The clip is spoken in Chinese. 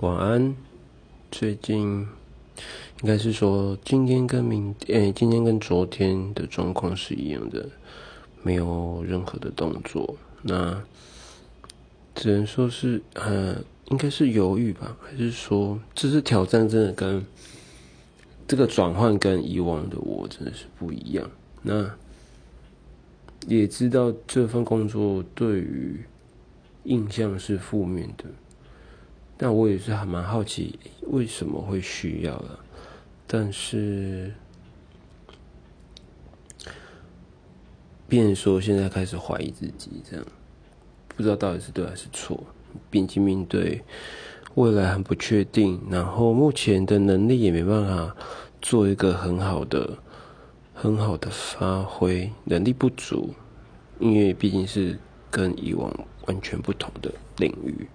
晚安。最近应该是说今天跟明诶，今天跟昨天的状况是一样的，没有任何的动作。那只能说是呃，应该是犹豫吧，还是说这次挑战真的跟这个转换跟以往的我真的是不一样。那也知道这份工作对于印象是负面的。但我也是还蛮好奇为什么会需要的，但是，变说现在开始怀疑自己，这样不知道到底是对还是错，毕竟面对未来很不确定，然后目前的能力也没办法做一个很好的、很好的发挥，能力不足，因为毕竟是跟以往完全不同的领域。